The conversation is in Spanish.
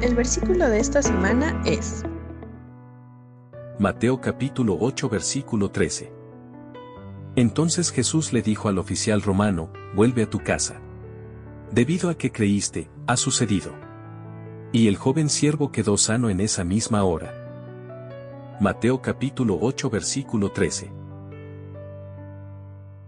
El versículo de esta semana es Mateo capítulo 8 versículo 13. Entonces Jesús le dijo al oficial romano, vuelve a tu casa. Debido a que creíste, ha sucedido. Y el joven siervo quedó sano en esa misma hora. Mateo capítulo 8 versículo 13.